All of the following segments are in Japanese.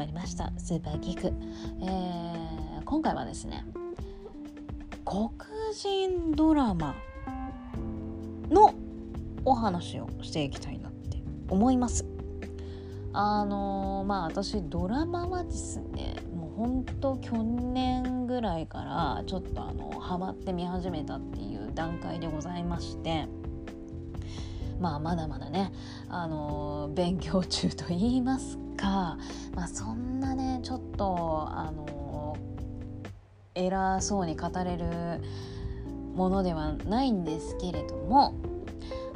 まりました。スーパーギク、えー、今回はですね黒人ドラマのお話をしていきたいなって思います。あのー、まあ私ドラマはですねもうほんと去年ぐらいからちょっとあのハマって見始めたっていう段階でございましてまあまだまだね、あのー、勉強中と言いますか、まあ、そんなねちょっと、あの、偉そうに語れるものではないんですけれども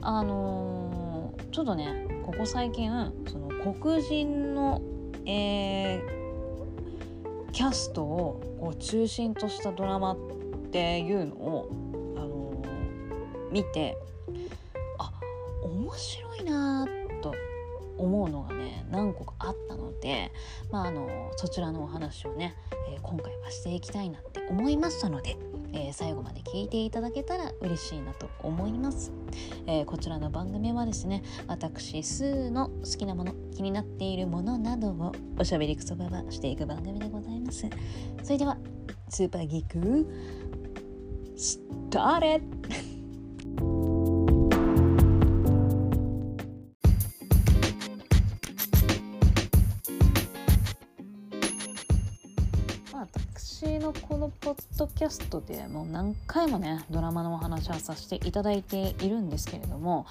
あの、ちょっとねここ最近その黒人の、えー、キャストをこう中心としたドラマっていうのを、あのー、見てあ面白いなと思うのがね何個かあったので、まあ、あのそちらのお話をね、えー、今回はしていきたいなって思いましたので、えー、最後まで聞いていただけたら嬉しいなと思います、えー、こちらの番組はですね私スーの好きなもの気になっているものなどをおしゃべりくそばばしていく番組でございます。それではスーパーギークスターレこのポッドキャストでもう何回もねドラマのお話はさせていただいているんですけれども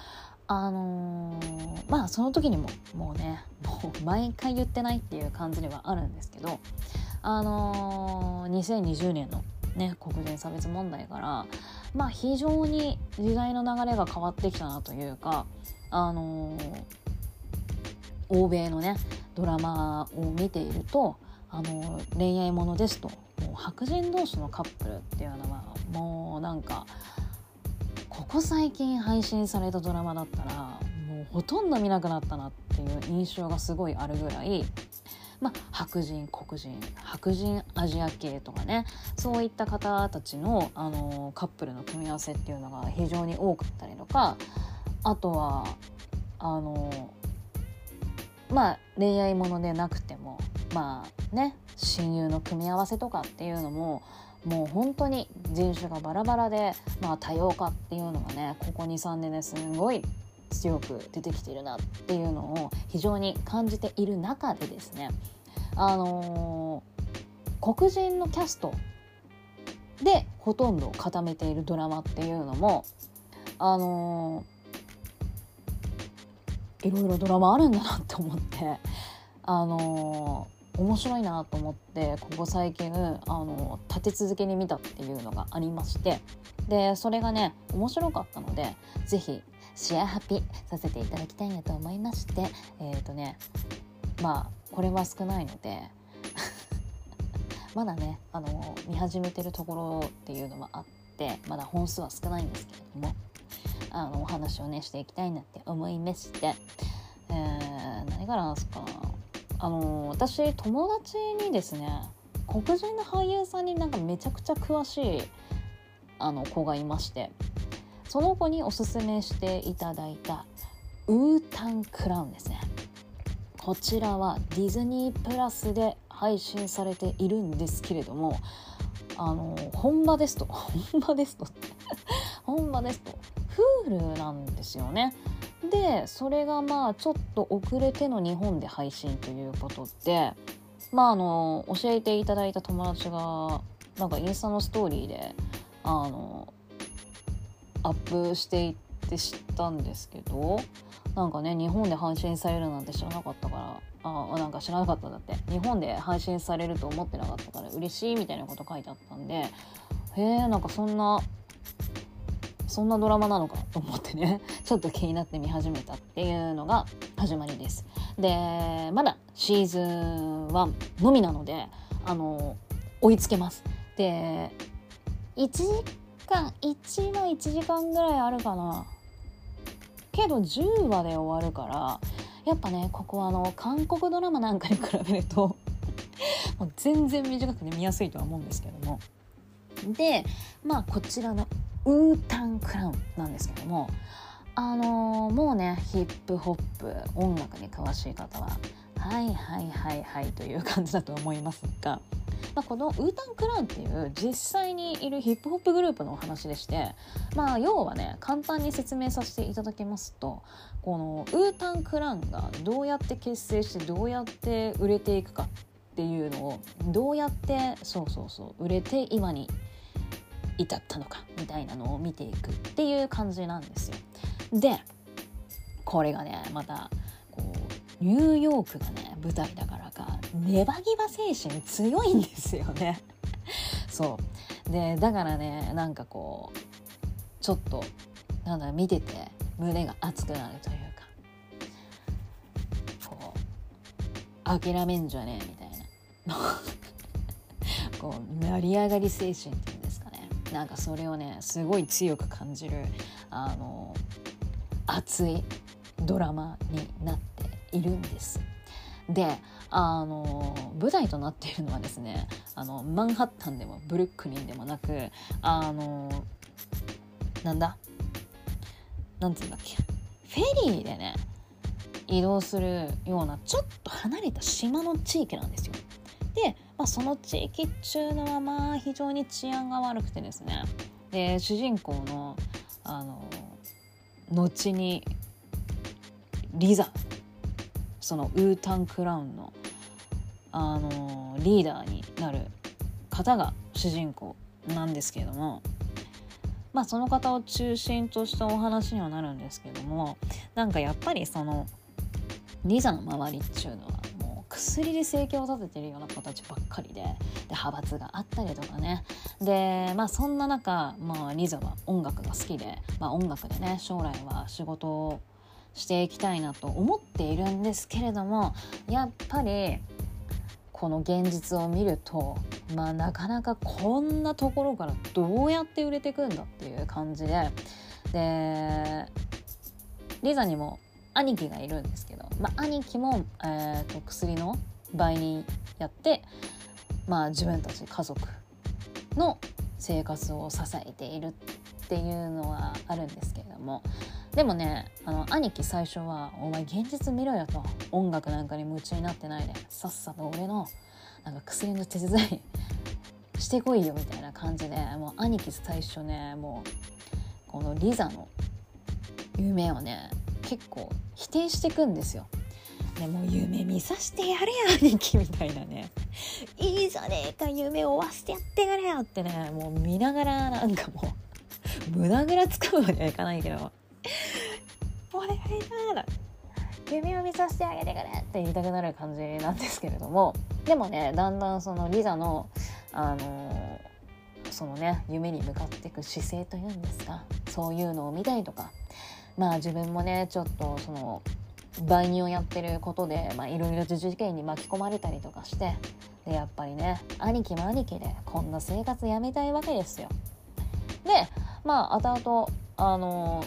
あのー、まあその時にももうねもう毎回言ってないっていう感じではあるんですけどあのー、2020年のね黒人差別問題からまあ非常に時代の流れが変わってきたなというかあのー、欧米のねドラマを見ているとあの恋愛ものですともう白人同士のカップルっていうのはもうなんかここ最近配信されたドラマだったらもうほとんど見なくなったなっていう印象がすごいあるぐらい、まあ、白人黒人白人アジア系とかねそういった方たちのあのカップルの組み合わせっていうのが非常に多かったりとかあとはあのまあ恋愛ものでなくてもまあね親友の組み合わせとかっていうのももう本当に人種がバラバラで、まあ、多様化っていうのがねここ23年ですごい強く出てきているなっていうのを非常に感じている中でですねあのー、黒人のキャストでほとんど固めているドラマっていうのもあのー、いろいろドラマあるんだなって思ってあの面白いなと思ってここ最近あの立て続けに見たっていうのがありましてでそれがね面白かったので是非シェアハピさせていただきたいなと思いましてえっ、ー、とねまあこれは少ないので まだねあの見始めてるところっていうのもあってまだ本数は少ないんですけれどもあのお話をねしていきたいなって思いまして、えー、何からなんすか？あの私友達にですね黒人の俳優さんになんかめちゃくちゃ詳しいあの子がいましてその子におすすめしていただいたウータンクラウンですね。こちらはディズニープラスで配信されているんですけれどもあの本場ですと 本場ですと本場ですと Hulu なんですよね。でそれがまあちょっと遅れての日本で配信ということでまああの教えていただいた友達がなんかインスタのストーリーであのアップしていって知ったんですけどなんかね日本で配信されるなんて知らなかったからあなんか知らなかっただって。日本で配信されると思ってなかったから嬉しいみたいなこと書いてあったんでへえんかそんなそんなドラマなのかと思ってね。ちょっと気になって見始めたっていうのが始まりです。でまだシーズン1のみなのであの追いつけます。で1時間1話1時間ぐらいあるかな。けど10話で終わるからやっぱねここはあの韓国ドラマなんかに比べると もう全然短くて見やすいとは思うんですけども。でまあこちらのウータンクラウンなんですけどもあのー、もうねヒップホップ音楽に詳しい方ははいはいはいはいという感じだと思いますが、まあ、このウータン・クラウンっていう実際にいるヒップホップグループのお話でしてまあ要はね簡単に説明させていただきますとこのウータン・クラウンがどうやって結成してどうやって売れていくかっていうのをどうやってそうそうそう売れて今に至ったのかみたいなのを見ていくっていう感じなんですよ。でこれがねまたこうニューヨークがね舞台だからかネバギバ精神強いんですよね。そうでだからねなんかこうちょっとなんだ見てて胸が熱くなるというかこう諦めんじゃねえみたいな こう成り上がり精神っていうんでなんかそれをねすごい強く感じるあの熱いドラマになっているんです。であの舞台となっているのはですねあのマンハッタンでもブルックリンでもなくあのなんだなんつうんだっけフェリーでね移動するようなちょっと離れた島の地域なんですよ。で、まあ、その地域っちゅうのはまあ非常に治安が悪くてですね。で主人公のあの後にリザ。そのウータン・クラウンのあのリーダーになる方が主人公なんですけれども。まあその方を中心としたお話にはなるんですけども。なんかやっぱりそのリザの周りっちゅうのは薬で生計を立ててるような子たちばっかりでで派閥があったりとかね。でまあそんな中、まあ、リザは音楽が好きで、まあ、音楽でね将来は仕事をしていきたいなと思っているんですけれどもやっぱりこの現実を見るとまあなかなかこんなところからどうやって売れていくんだっていう感じで。でリザにも兄貴がいるんですけど、まあ、兄貴も、えーと、薬の売人やって、まあ、自分たち家族の生活を支えているっていうのはあるんですけれどもでもねあの兄貴最初は「お前現実見ろよ」と「音楽なんかに夢中になってないでさっさと俺のなんか薬の手伝いしてこいよ」みたいな感じでもう兄貴最初ねもうこのリザの夢をね結構否定していくんですよ。でもう夢見さしてやれよ兄貴みたいなね。いいじゃねえか夢を追わせてやってやれよってねもう見ながらなんかもう胸ぐらつかむわけにはいかないけど「お願いだ!」夢を見させてあげてくれって言いたくなる感じなんですけれども。でもねだんだんそのリザのあのー、そのね夢に向かっていく姿勢というんですか。そういうのを見たりとか。まあ自分もねちょっとその売人をやってることでいろいろと事件に巻き込まれたりとかしてでやっぱりね兄貴も兄貴でこんな生活やめたいわけですよ。でまあ後々あの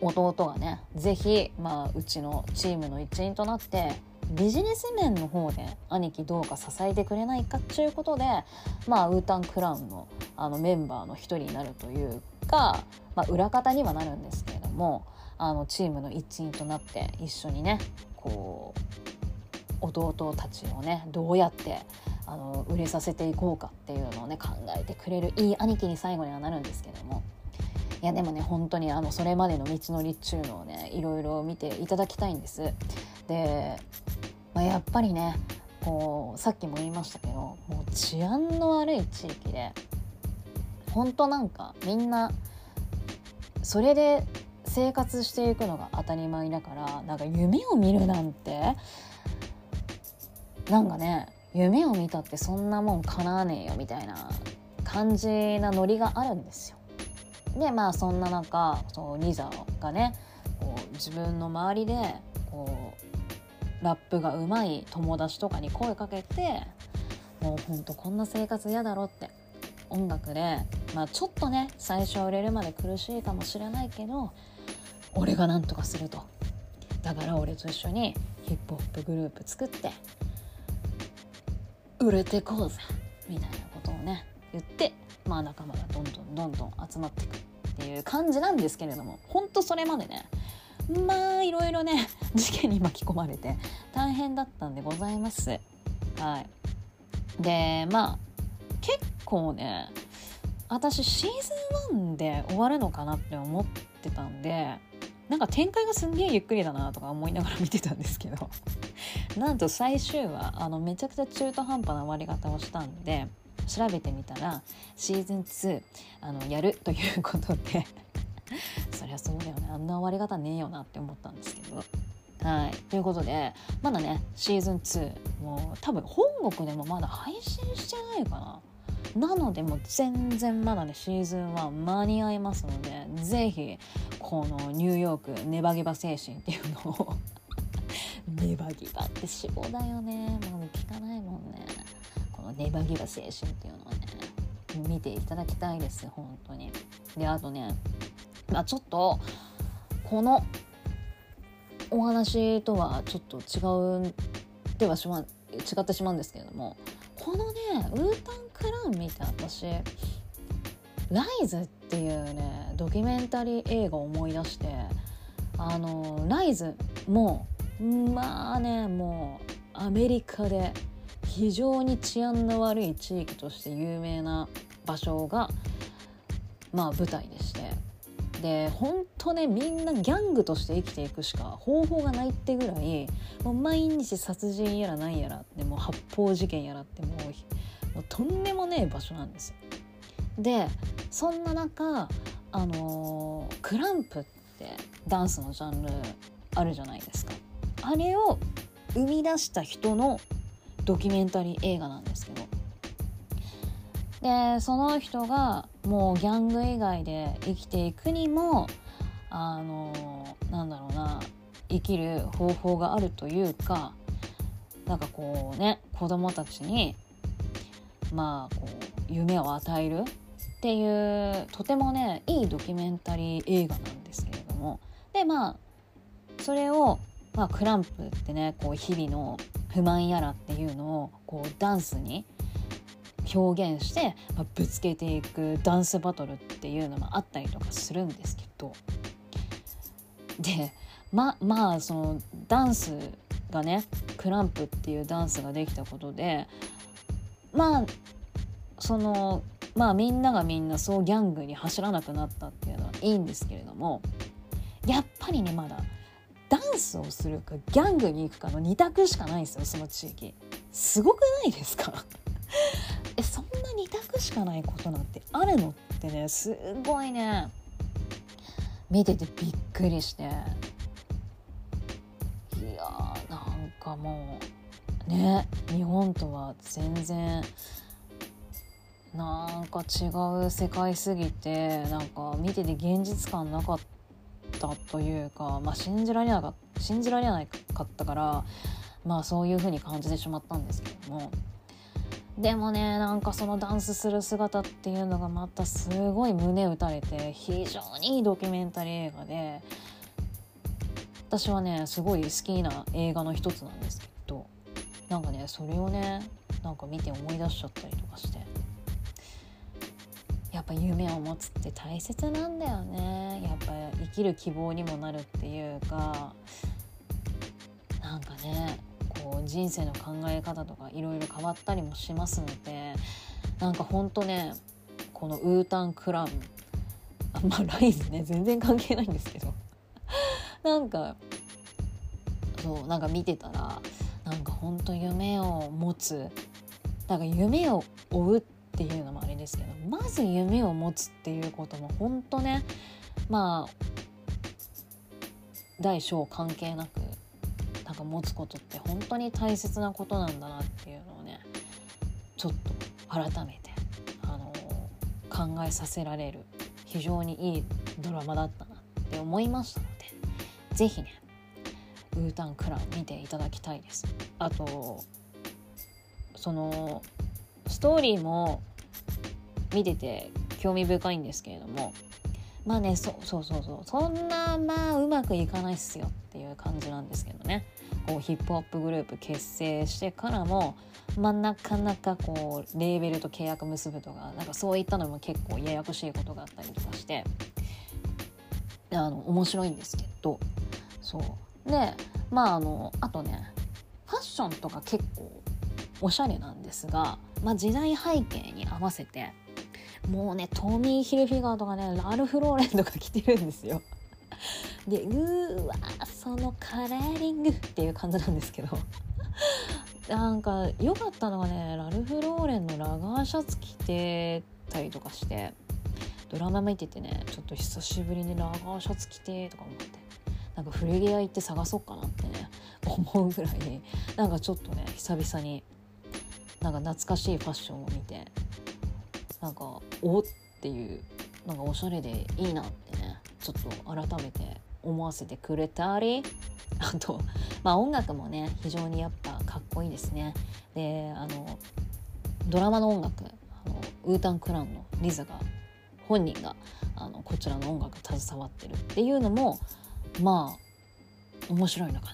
弟がね是非、まあ、うちのチームの一員となってビジネス面の方で兄貴どうか支えてくれないかっていうことで、まあ、ウータンクラウンのあのメンバーの一人になるというか、まあ、裏方にはなるんですけれどもあのチームの一員となって一緒にねこう弟たちをねどうやってあの売れさせていこうかっていうのをね考えてくれるいい兄貴に最後にはなるんですけどもいやでもね本当にあのそれまでの道のりっちゅうのをねいろいろ見ていただきたいんです。で、まあ、やっぱりねこうさっきも言いましたけどもう治安の悪い地域で本当なんかみんなそれで生活していくのが当たり前だからなんか夢を見るなんてなんかね夢を見たってそんなもん叶わねえよみたいな感じなノリがあるんですよ。でまあそんな中そうリザがねこう自分の周りでこうラップがうまい友達とかに声かけてもうほんとこんな生活嫌だろって音楽で、まあ、ちょっとね最初は売れるまで苦しいかもしれないけど俺が何とかするとだから俺と一緒にヒップホップグループ作って売れてこうぜみたいなことをね言ってまあ仲間がどんどんどんどん集まっていくっていう感じなんですけれどもほんとそれまでねまあいろいろね 事件に巻き込まれて大変だったんでございます。はい、でまあ構ね私シーズン1で終わるのかなって思ってたんでなんか展開がすんげえゆっくりだなとか思いながら見てたんですけど なんと最終話あのめちゃくちゃ中途半端な終わり方をしたんで調べてみたらシーズン2あのやるということで そりゃそうだよねあんな終わり方ねえよなって思ったんですけど。はい、ということでまだねシーズン2もう多分本国でもまだ配信してないかな。なのでもう全然まだねシーズン1間に合いますので是非このニューヨークネバギバ精神っていうのを ネバギバって脂肪だよね。もう聞かないもんね。このネバギバ精神っていうのはね見ていただきたいです本当に。であとねまあちょっとこのお話とはちょっと違うではしま違ってしまうんですけれどもこのねウータンクラン見て私ライズっていうねドキュメンタリー映画を思い出してあのライズもまあねもうアメリカで非常に治安の悪い地域として有名な場所がまあ舞台でして。で本当ねみんなギャングとして生きていくしか方法がないってぐらいもう毎日殺人やらなんやらってもう発砲事件やらってもうもうとんでもねえ場所なんですよ。でそんな中あのー、クランプってダンスのジャンルあるじゃないですか。あれを生み出した人のドキュメンタリー映画なんですけどでその人がもうギャング以外で生きていくにもあのなんだろうな生きる方法があるというかなんかこうね子供たちにまあこう夢を与えるっていうとてもねいいドキュメンタリー映画なんですけれども。でまあそれをまあ、クランプってねこう日々の不満やらっていうのをこうダンスに表現して、まあ、ぶつけていくダンスバトルっていうのもあったりとかするんですけど。でままあそのダンスがねクランプっていうダンスができたことでまあそのまあみんながみんなそうギャングに走らなくなったっていうのはいいんですけれどもやっぱりねまだダンスをするかギャングに行くかの2択しかないんですよその地域。すごくないですか？2択しかないことなんてあるのってねすごいね。見ててびっくりして。いやーなんかもうね日本とは全然なんか違う世界すぎてなんか見てて現実感なかったというか、まあ、信じられなかった信じられなかったからまあそういう風に感じてしまったんですけども。でもねなんかそのダンスする姿っていうのがまたすごい胸打たれて非常にいいドキュメンタリー映画で私はねすごい好きな映画の一つなんですけどなんかねそれをねなんか見て思い出しちゃったりとかしてやっぱ夢を持つって大切なんだよね。やっぱ生きる希望にもなるっていうかなんかねこう人生の考え方とかいろいろ変わったりもしますのでなんかほんとねこのウータンクラウンあまあライズね全然関係ないんですけど。なんかそうなんか見てたらなんかほんと夢を持つなんか夢を追うっていうのもあれですけどまず夢を持つっていうことも本当ねまあ大小関係なくなんか持つことって本当に大切なことなんだなっていうのをねちょっと改めて、あのー、考えさせられる非常にいいドラマだったなって思いましたので是非ねウータンクラン見ていただきたいです。あとそのストーリーも見てて興味深いんですけれどもまあねそうそうそうそうそんなまあうまくいかないっすよっていう感じなんですけどねこうヒップホップグループ結成してからもまあなかなかこうレーベルと契約結ぶとかなんかそういったのも結構ややこしいことがあったりとかしてあの面白いんですけどそうでまああのあとねファッションとか結構おしゃれなんですが、まあ、時代背景に合わせてもうねトミー・ヒルフィガーとかねラルフ・ローレンとか着てるんですよ。でうわそのカラーリングっていう感じなんですけど。なんか良かったのがねラルフ・ローレンのラガーシャツ着てたりとかして。ドラマ見ててねちょっと久しぶりにラガーシャツ着てとか思って。なんか古着屋行って探そうかなってね 思うぐらいに。なんかちょっとね久々になんか懐かしいファッションを見てなんかおっていうなんかおしゃれでいいなってね。ちょっと改めて思わせてくれたり あとまあ音楽もね非常にやっぱかっこいいですね。であのドラマの音楽あのウータン・クラウンのリザが本人があのこちらの音楽携わってるっていうのもまあ面白いのかな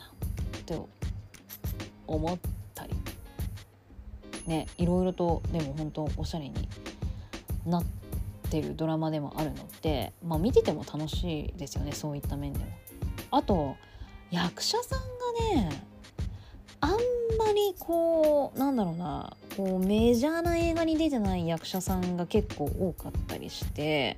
って思ったり。ねいろいろとでも本当おしゃれになってるドラマでもあるのって、まあ、見てても楽しいですよねそういった面でも。あと役者さんがねあんまりこうなんだろうなこうメジャーな映画に出てない役者さんが結構多かったりして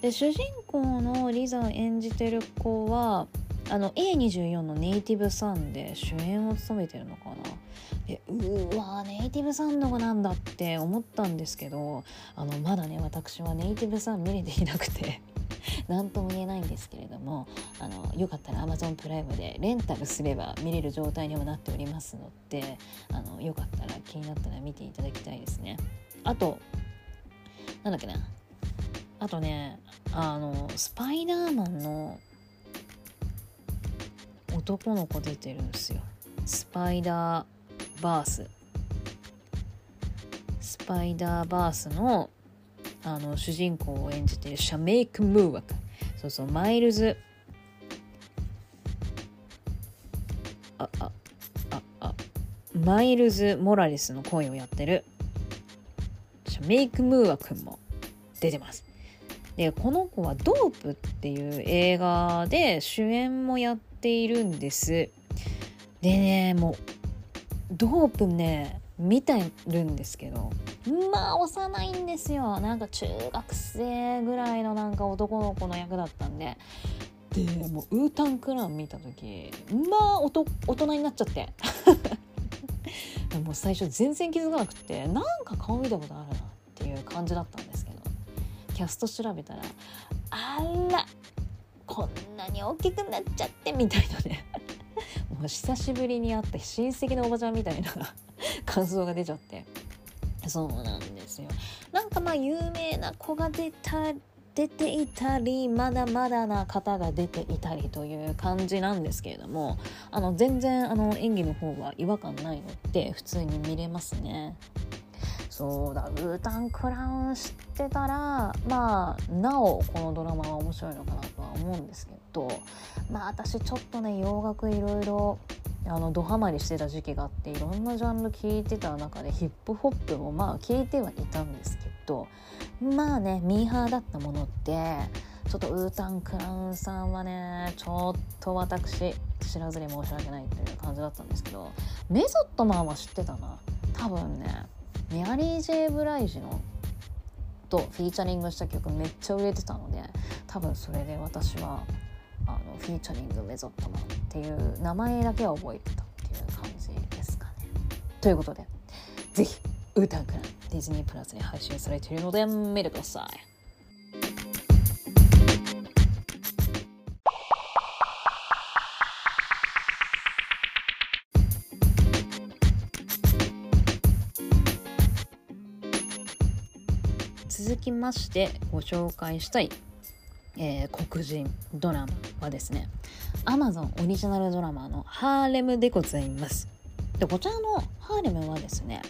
で主人公のリザを演じてる子はあの A24 のネイティブサンで主演を務めてるのかなでうわネイティブサンの子なんだって思ったんですけどあのまだね私はネイティブサン見れていなくて 何とも言えないんですけれどもあのよかったら Amazon プライムでレンタルすれば見れる状態にもなっておりますのであのよかったら気になったら見ていただきたいですね。あとなんだっけなあとねあのスパイダーマンの男の子出てるんですよ。スパイダーバース。スパイダーバースのあの主人公を演じているシャメイク・ムーワクそうそうマイルズ。ああああ。マイルズ・モラレスの声をやってる。シャメイク・ムーワ君も出てます。でこの子は「ドープ」っていう映画で主演もやってているんです。でねもうドープね見てるんですけどまあ幼いんですよ。なんか中学生ぐらいのなんか男の子の役だったんで。でもうウータンクラン見た時まあ大人になっちゃって。もう最初全然気づかなくてなんか顔見たことあるなっていう感じだったんですけどキャスト調べたらあらこんなに大きくなっちゃってみたいなね。もう久しぶりに会った親戚のおばちゃんみたいな感想が出ちゃって。そうなんですよ。なんかまあ有名な子が出た出ていたりまだまだな方が出ていたりという感じなんですけれどもあの全然あの演技の方は違和感ないので普通に見れますね。そうだウータン・クラウン知ってたらまあなおこのドラマは面白いのかなとは思うんですけどまあ私ちょっとね洋楽いろいろあのドハマりしてた時期があっていろんなジャンル聴いてた中でヒップホップもまあ聴いてはいたんですけどまあねミーハーだったものってちょっとウータン・クラウンさんはねちょっと私知らずに申し訳ないっていう感じだったんですけどメソッドマンは知ってたな。多分ね。メアリー・ジェイ・ブライジのとフィーチャリングした曲めっちゃ売れてたので多分それで私はあのフィーチャリングメゾットマンっていう名前だけは覚えてたっていう感じですかね。ということで是非ウータンクランディズニープラスに配信されているので見てください。きましてご紹介したい、えー、黒人ドラマはですね Amazon オリジナルドラマの「ハーレム」でございます。でこちらの「ハーレム」はですね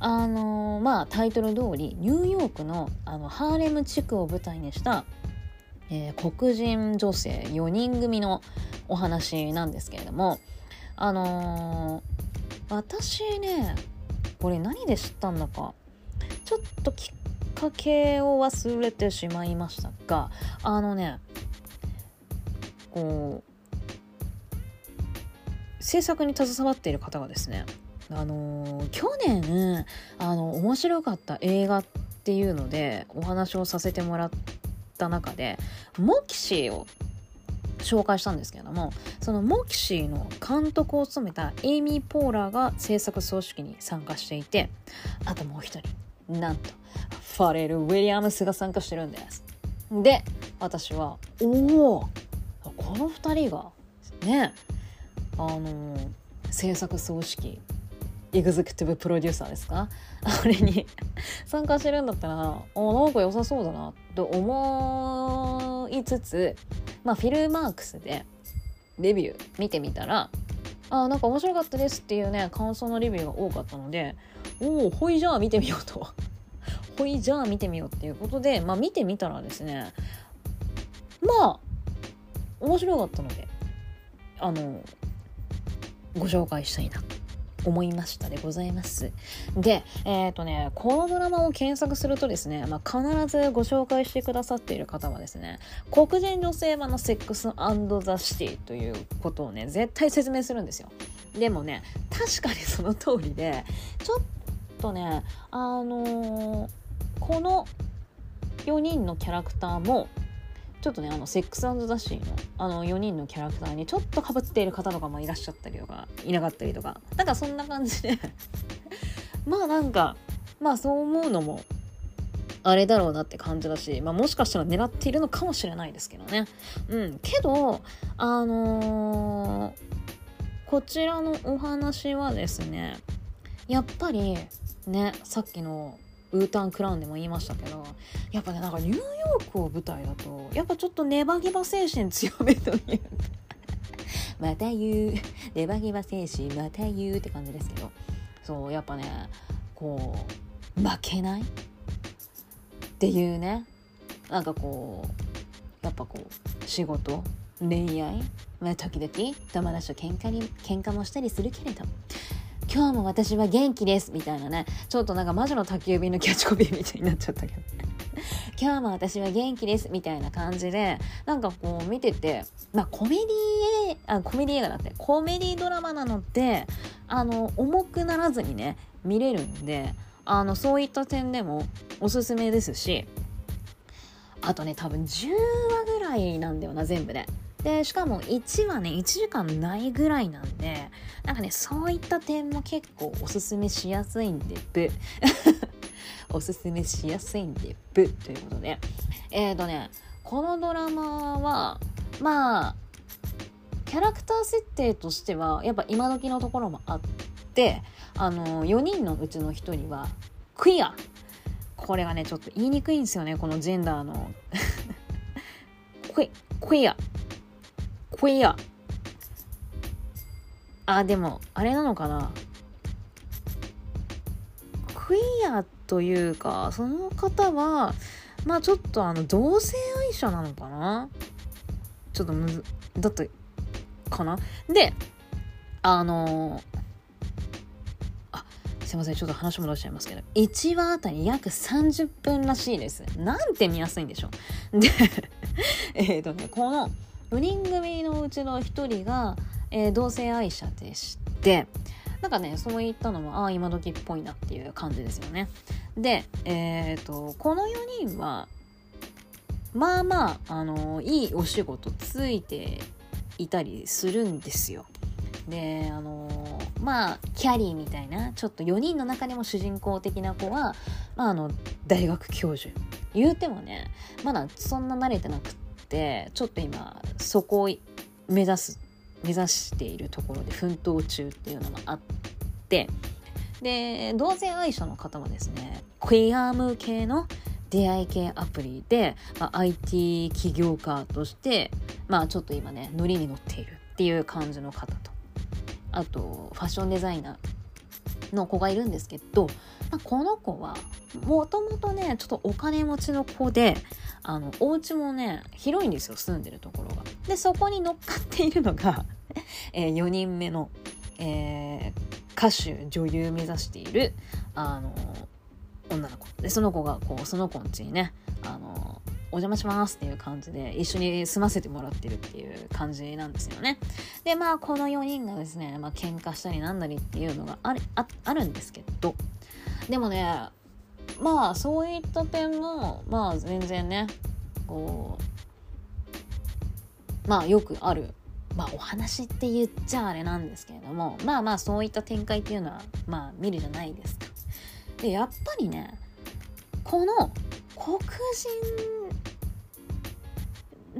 あのー、まあタイトル通りニューヨークのあのハーレム地区を舞台にした、えー、黒人女性4人組のお話なんですけれどもあのー、私ねこれ何で知ったんだかちょっときっかけを忘れてしまいましたがあのねこう制作に携わっている方がですねあのー、去年あの面白かった映画っていうのでお話をさせてもらった中でモキシーを紹介したんですけれどもそのモキシーの監督を務めたエイミー・ポーラーが制作総指揮に参加していてあともう一人なんとファレル・ウィリアムスが参加してるんです。で私はおおこの2人がねあの制作総指揮エグゼクティブプロデューサーですか？あれに参加してるんだったらあなんか良さそうだなと思いつつまあフィルマークスでレビュー見てみたらあなんか面白かったですっていうね感想のレビューが多かったのでおおほいじゃあ見てみようと。ほいじゃあ見てみようっていうことでまあ見てみたらですねまあ面白かったのであのご紹介したいな。思いましたでございます。で、えっ、ー、とね、このドラマを検索するとですね、まあ、必ずご紹介してくださっている方はですね、黒人女性版のセックスザ・シティということをね、絶対説明するんですよ。でもね、確かにその通りで、ちょっとね、あのー、この4人のキャラクターも、ちょっとねあのセックスザ・シーのあの4人のキャラクターにちょっとかぶっている方とかもいらっしゃったりとかいなかったりとかなんかそんな感じで まあなんかまあそう思うのもあれだろうなって感じだし、まあ、もしかしたら狙っているのかもしれないですけどね。うん。けど、あのー、こちらのお話はですね、やっぱりね、さっきのウータンクラウンでも言いましたけどやっぱねなんかニューヨークを舞台だとやっぱちょっとネバギバ精神強めという また言う。ネバギバ精神また言うって感じですけどそうやっぱねこう負けない？っていうね。なんかこうやっぱこう仕事？恋愛？まあ時々友達と喧嘩に喧嘩もしたりするけれど今日も私は元気ですみたいなねちょっとなんか魔女の宅急便のキャッチコピーみたいになっちゃったけど 今日も私は元気ですみたいな感じでなんかこう見ててまあコメディあコメディ映画だってコメディドラマなのであの重くならずにね見れるんであのそういった点でもおすすめですしあとね多分10話ぐらいなんだよな全部で。でしかも1話ね1時間ないぐらいなんでなんかねそういった点も結構おすすめしやすいんでブ。おすすめしやすいんでブ。ということで。えっ、ー、とねこのドラマはまあキャラクター設定としてはやっぱ今時のところもあってあの4人のうちの1人はクイア。これがねちょっと言いにくいんですよねこのジェンダーの。クイクイア。クイア。あ、でも、あれなのかな。クイアというか、その方は、まあちょっとあの、同性愛者なのかなちょっとむず、だって、かなで、あのあ、すいません、ちょっと話戻しちゃいますけど、1話あたり約30分らしいです。なんて見やすいんでしょう。で、えっ、とね、この、4人組のうちの1人が、えー、同性愛者でしてなんかねそういったのもああ今時っぽいなっていう感じですよね。でえっ、ー、とこの4人はまあまああのいいお仕事ついていたりするんですよ。であのまあキャリーみたいなちょっと4人の中でも主人公的な子は、まあ、あの大学教授。言うてもねまだそんな慣れてなくってちょっと今そこを目指す目指しているところで奮闘中っていうのもあってで同性愛者の方はですねクイア向けの出会い系アプリで、まあ、IT 起業家としてまあちょっと今ねノリに乗っているっていう感じの方とあとファッションデザイナーの子がいるんですけど、まあ、この子はもともとねちょっとお金持ちの子であのお家もね広いんですよ住んでるところが。でそこに乗っかっているのが えー、4人目の、えー、歌手女優目指しているあの女の子でその子がこうその子んちにねあのお邪魔しますっていう感じで一緒に住ませてもらってるっていう感じなんですよね。でまあこの4人がですね、まあ喧嘩したりなんだりっていうのがあるんですけどでもねまあそういった点もまあ全然ねこうまあよくあるまあお話って言っちゃあれなんですけれどもまあまあそういった展開っていうのはまあ見るじゃないですか。でやっぱりねこの黒人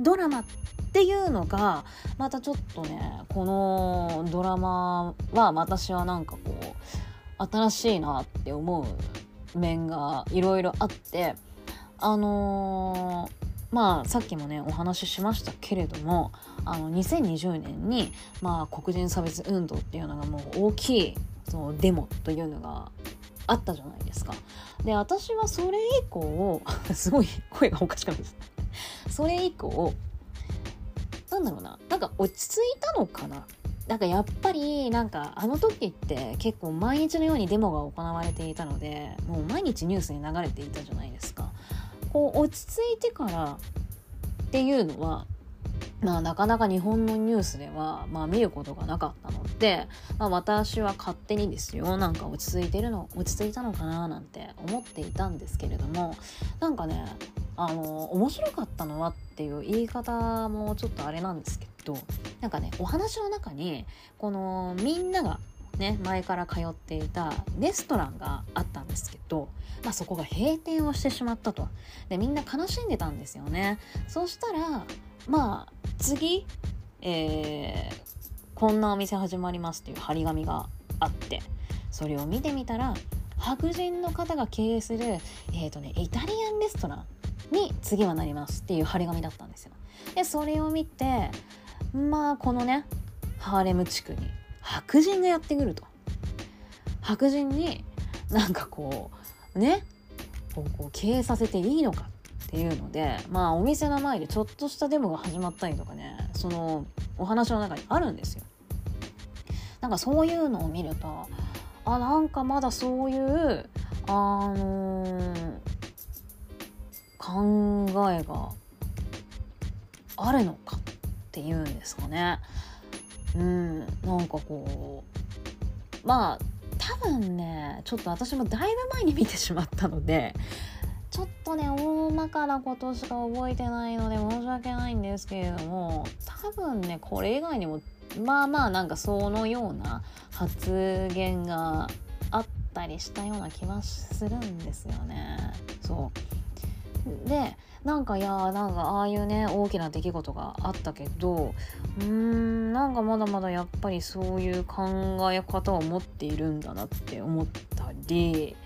ドラマっていうのがまたちょっとねこのドラマは私はなんかこう新しいなって思う面がいろいろあってあのー、まあさっきもねお話ししましたけれどもあの2020年に、まあ、黒人差別運動っていうのがもう大きいそのデモというのがあったじゃないですか。で私はそれ以降 すごい声がおかしくないですそれ以降なんだろうななんか落ち着いたのかななんかやっぱりなんかあの時って結構毎日のようにデモが行われていたのでもう毎日ニュースに流れていたじゃないですか。こう落ち着いてからっていうのはまあ、なかなか日本のニュースでは、まあ、見ることがなかったので、まあ、私は勝手にですよなんか落ち着いてるの落ち着いたのかななんて思っていたんですけれどもなんかねあの面白かったのはっていう言い方もちょっとあれなんですけどどなんかねお話の中にこのみんながね前から通っていたレストランがあったんですけど、まあ、そこが閉店をしてしまったとでみんな悲しんでたんですよねそしたらまあ次、えー、こんなお店始まりますっていう張り紙があってそれを見てみたら白人の方が経営する、えーとね、イタリアンレストランに次はなりますっていう張り紙だったんですよ。でそれを見てまあこのねハーレム地区に白人がやってくると。白人になんかこうねこう経営させていいのかっていうのでまあお店の前でちょっとしたデモが始まったりとかねそのお話の中にあるんですよ。なんかそういうのを見るとあなんかまだそういうあのー、考えがあるのかっていうんですかね。うん、なんかこうまあ多分ねちょっと私もだいぶ前に見てしまったのでちょっとね大まかなことしか覚えてないので申し訳ないんですけれども多分ねこれ以外にもまあまあなんかそのような発言があったりしたような気はするんですよね。そうでなんかいやなんかああいうね大きな出来事があったけどうーんなんかまだまだやっぱりそういう考え方を持っているんだなって思ったり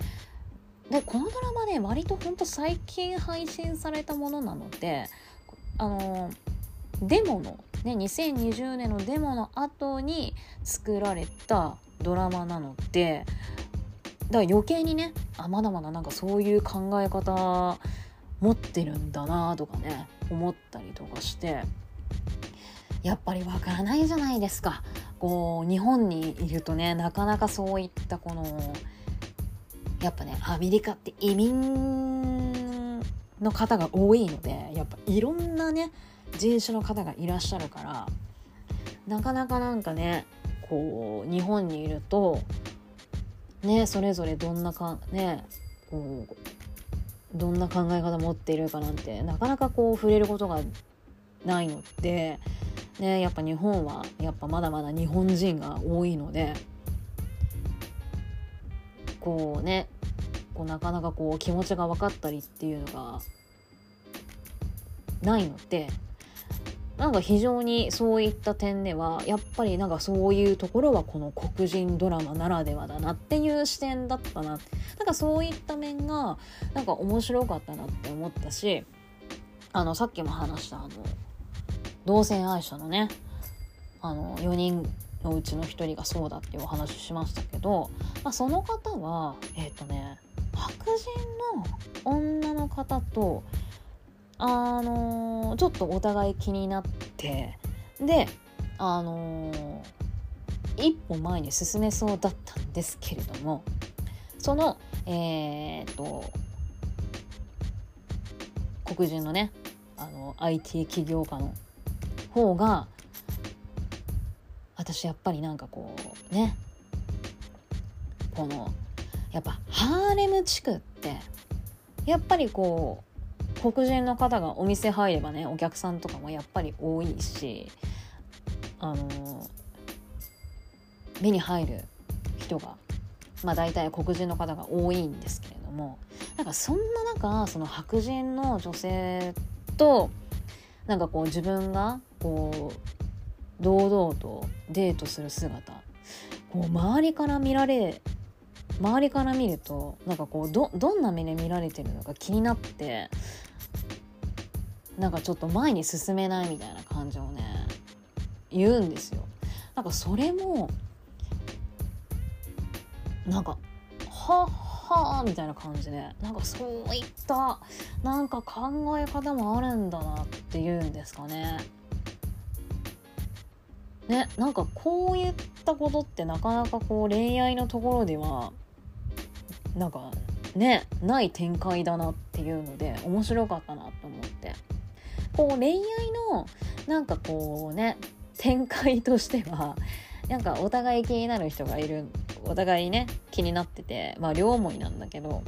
でこのドラマね割とほんと最近配信されたものなのであのデモのね2020年のデモの後に作られたドラマなのでだから余計にねあまだまだなんかそういう考え方持ってるんだなとかね思ったりとかしてやっぱりわからないじゃないですか。こう日本にいるとねなかなかそういったこのやっぱねアメリカって移民の方が多いのでやっぱいろんなね人種の方がいらっしゃるからなかなかなんかねこう日本にいるとねそれぞれどんなかねこうどんな考え方持っているかなんてなかなかこう触れることがないので、ね、やっぱ日本はやっぱまだまだ日本人が多いのでこうねこうなかなかこう気持ちが分かったりっていうのがないのでなんか非常にそういった点ではやっぱりなんかそういうところはこの黒人ドラマならではだなっていう視点だったななんかそういった面がなんか面白かったなって思ったしあのさっきも話したあの同性愛者のねあの4人のうちの1人がそうだっていうお話しましたけど、まあ、その方はえっ、ー、とね白人の女の方とあのー、ちょっとお互い気になってであのー、一歩前に進めそうだったんですけれどもそのえっ、と黒人のねあの IT 起業家の方が私やっぱりなんかこうねこのやっぱハーレム地区ってやっぱりこう黒人の方がお店入ればねお客さんとかもやっぱり多いしあの目に入る人がまあ大体黒人の方が多いんですけれどもなんかそんな中その白人の女性となんかこう自分がこう堂々とデートする姿こう周りから見られ周りから見るとなんかこうどどんな目で見られてるのか気になってなんかちょっと前に進めないみたいな感じをね言うんですよ。なんかそれもなんかははみたいな感じでなんかそういったなんか考え方もあるんだなっていうんですかね。ねなんかこういったことってなかなかこう恋愛のところではなんかねない展開だなっていうので面白かったなと思ってこう恋愛のなんかこうね展開としては なんかお互い気になる人がいるお互いね気になっててまあ両思いなんだけど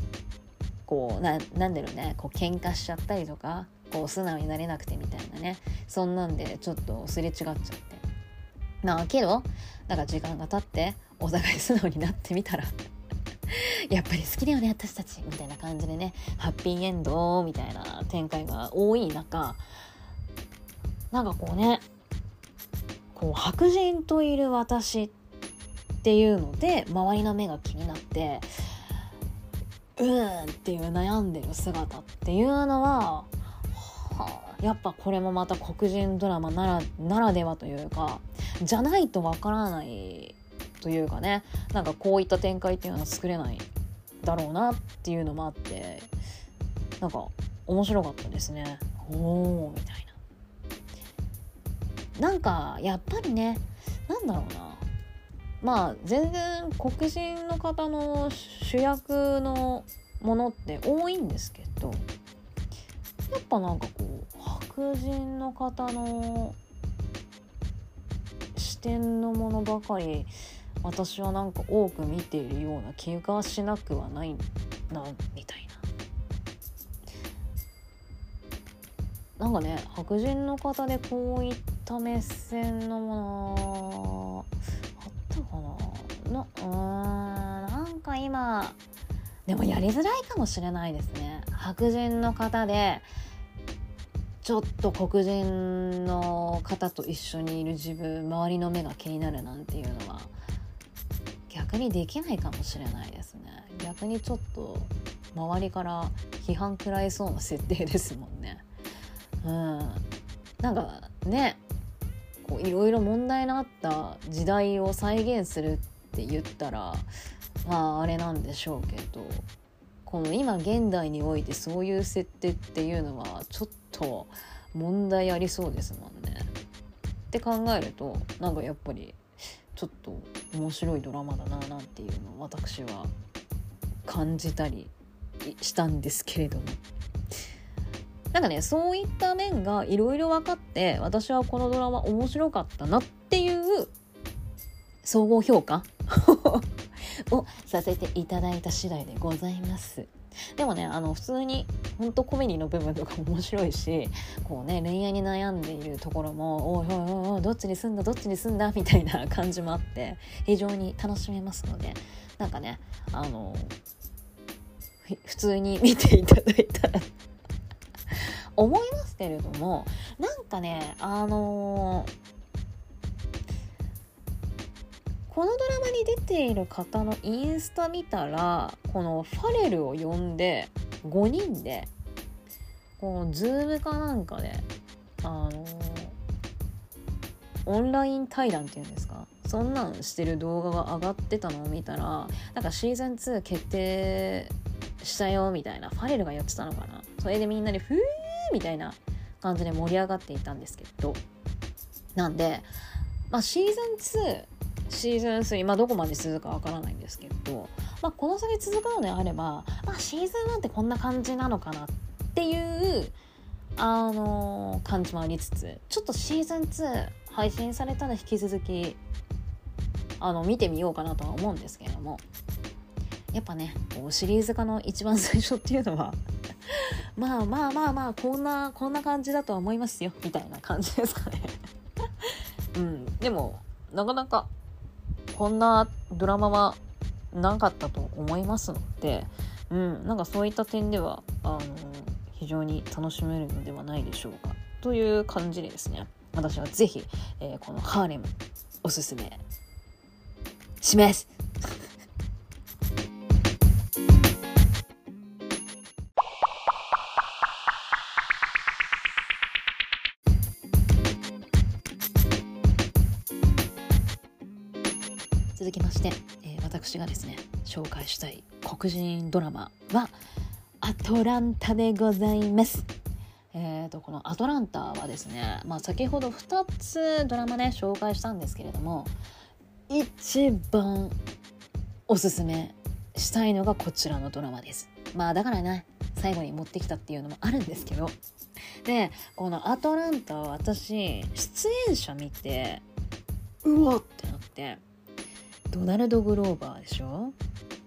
こうななんだろうねこう喧嘩しちゃったりとかこう素直になれなくてみたいなねそんなんでちょっとすれ違っちゃって。まあけどなんか時間が経ってお互い素直になってみたら やっぱり好きだよね私たちみたいな感じでね。ハッピーエンドみたいな展開が多い中なんかこうねこう白人といる私っていうので周りの目が気になってうーんっていう悩んでる姿っていうのは、はあ、やっぱこれもまた黒人ドラマならならではというかじゃないとわからないというかねなんかこういった展開っていうのは作れないだろうなっていうのもあってなんか面白かったですね。おおみたいな。なんかやっぱりねなんだろうな。まあ全然黒人の方の主役のものって多いんですけどやっぱなんかこう白人の方の視点のものばかり私はなんか多く見ているような気がしなくはないなみたいな。なんかね白人の方でこういった目線のものあったかな。なうんなんか今でもやりづらいかもしれないですね。白人の方でちょっと黒人の方と一緒にいる自分周りの目が気になるなんていうのは。逆にできないかもしれないですね。逆にちょっと周りから批判食らいそうな設定ですもんね。うん。なんかねこういろいろ問題のあった時代を再現するって言ったらまああれなんでしょうけどこの今現代においてそういう設定っていうのはちょっと問題ありそうですもんね。って考えるとなんかやっぱりちょっと面白いドラマだななんていうのを私は感じたりしたんですけれども。なんかねそういった面がいろいろ分かって私はこのドラマ面白かったなっていう総合評価？をさせていただいた次第でございます。でもねあの普通にほんとコメディの部分とかも面白いしこうね恋愛に悩んでいるところもおいおいおいおいどっちに住んだどっちに住んだみたいな感じもあって非常に楽しめますのでなんかねあの普通に見ていただいたら 思いますけれどもなんかねあのーこのドラマに出ている方のインスタ見たらこのファレルを呼んで5人でこのズームかなんかであのオンライン対談っていうんですか？そんなんしてる動画が上がってたのを見たらなんかシーズン2決定したよみたいなファレルがやってたのかな？それでみんなでフーみたいな感じで盛り上がっていたんですけどなんでまあシーズン2シーズン3、まあ、どこまで続くかわからないんですけど、まあ、この先続くのであれば、まあ、シーズン1ってこんな感じなのかなっていうあのー、感じもありつつちょっとシーズン2配信されたら引き続きあの見てみようかなとは思うんですけれどもやっぱねこうシリーズ化の一番最初っていうのは まあまあまあまあこんなこんな感じだとは思いますよみたいな感じですかね。うん。でもなかなかこんなドラマはなかったと思いますので、うん、なんかそういった点ではあの非常に楽しめるのではないでしょうか。という感じでですね私は是非、えー、このハーレムおすすめします。続きまして、えー、私がですね紹介したい黒人ドラマはアトランタでございます。えーと、このアトランタはですね、まあ、先ほど2つドラマね紹介したんですけれども一番おすすめしたいのがこちらのドラマです。まあだからね最後に持ってきたっていうのもあるんですけどでこのアトランタは私出演者見てうわってなってドナルド・グローバーでしょ？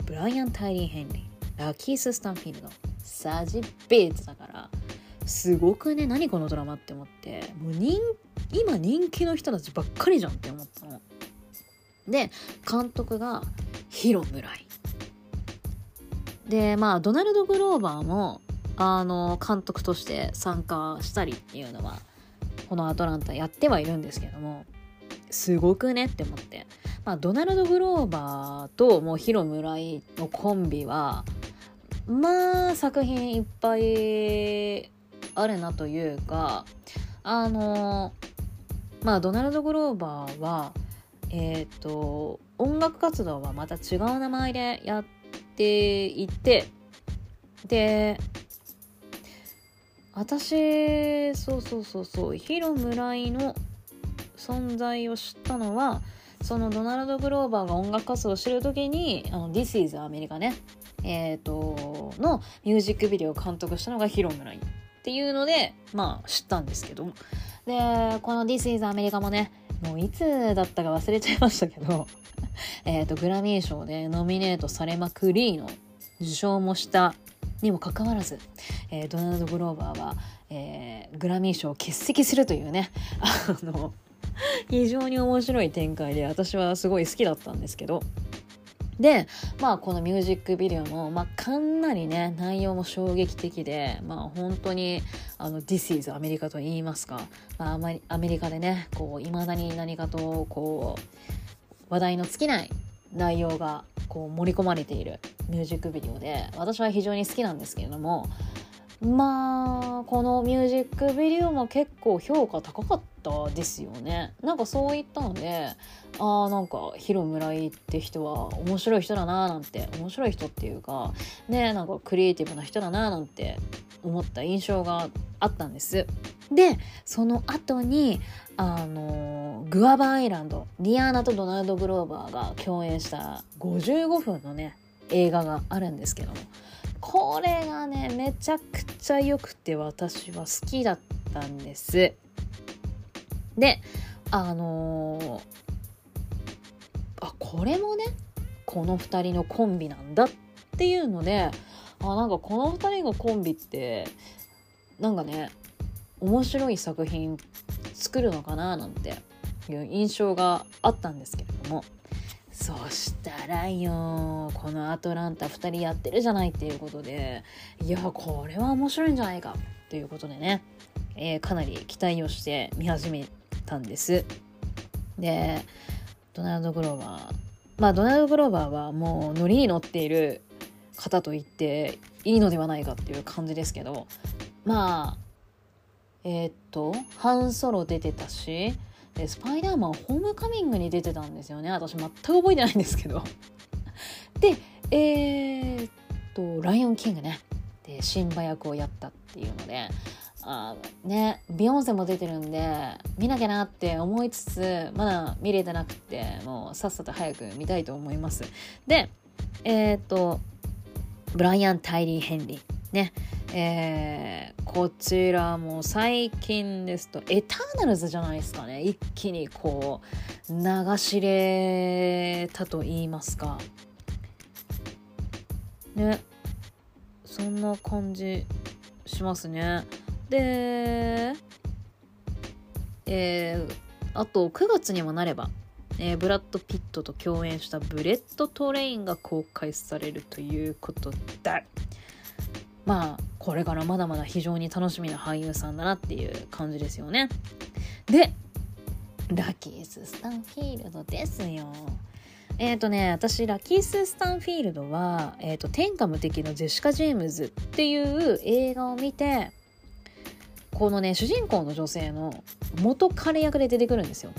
ブライアン・タイリー・ヘンリー。ラキース・スタンフィールド。サジ・ベーツだから。すごくね？何このドラマって思って。もう人今人気の人たちばっかりじゃんって思ったの。で監督がヒロムライ。でまあドナルド・グローバーもあの監督として参加したりっていうのはこのアトランタやってはいるんですけども。すごくねって思って。まあ、ドナルド・グローバーともうヒロ・ムライのコンビはまあ作品いっぱいあるなというかあのまあドナルド・グローバーはえっ、ー、と音楽活動はまた違う名前でやっていてで私そうそうそうそうヒロ・ムライの存在を知ったのはそのドナルド・グローバーが音楽活動をしてる時に「あの This is アメリカね」えーと、のミュージックビデオを監督したのがヒロムライン。っていうのでまあ知ったんですけど。でこの「This is アメリカ」もねもういつだったか忘れちゃいましたけど えとグラミー賞でノミネートされまくりの受賞もしたにもかかわらず、えー、ドナルド・グローバーは、えー、グラミー賞を欠席するというね あの 非常に面白い展開で私はすごい好きだったんですけど。でまあこのミュージックビデオも、まあ、かなりね内容も衝撃的でまあ本当にあの This is アメリカと言いますか、まあ、アメリカでねこう未だに何かとこう話題の尽きない内容がこう盛り込まれているミュージックビデオで私は非常に好きなんですけれどもまあこのミュージックビデオも結構評価高かったですよね。なんかそういったのであーなんかヒロムライって人は面白い人だなーなんて面白い人っていうかねなんかクリエイティブな人だなーなんて思った印象があったんです。でその後にあのグアバアイランドディアーナとドナルド・グローバーが共演した55分のね映画があるんですけども。これがねめちゃくちゃ良くて私は好きだったんです。であのー、あこれもねこの2人のコンビなんだっていうのであなんかこの2人のコンビってなんかね面白い作品作るのかななんていう印象があったんですけれども。そしたらよこのアトランタ2人やってるじゃないっていうことでいやこれは面白いんじゃないかということでね、えー、かなり期待をして見始めたんです。でドナルド・グローバーまあドナルド・グローバーはもうノリに乗っている方と言っていいのではないかっていう感じですけどまあえー、っとハンソロ出てたしでスパイダーマンホームカミングに出てたんですよね。私全く覚えてないんですけど。でえー、っとライオンキングね。でシンバ役をやったっていうので。あねビヨンセも出てるんで見なきゃなって思いつつまだ見れてなくてもうさっさと早く見たいと思います。でえー、っとブライアン・タイリー・ヘンリー。ね。えー、こちらも最近ですとエターナルズじゃないですかね。一気にこう流しれたと言いますか。ね。そんな感じしますね。でえー、あと9月にもなればえー、ブラッド・ピットと共演したブレット・トレインが公開されるということでまあこれからまだまだ非常に楽しみな俳優さんだなっていう感じですよね。でラキース・スタンフィールドですよ。えっ、ー、とね私ラキース・スタンフィールドは、えーと、天下無敵のジェシカ・ジェームズっていう映画を見てこのね主人公の女性の元彼役で出てくるんですよ。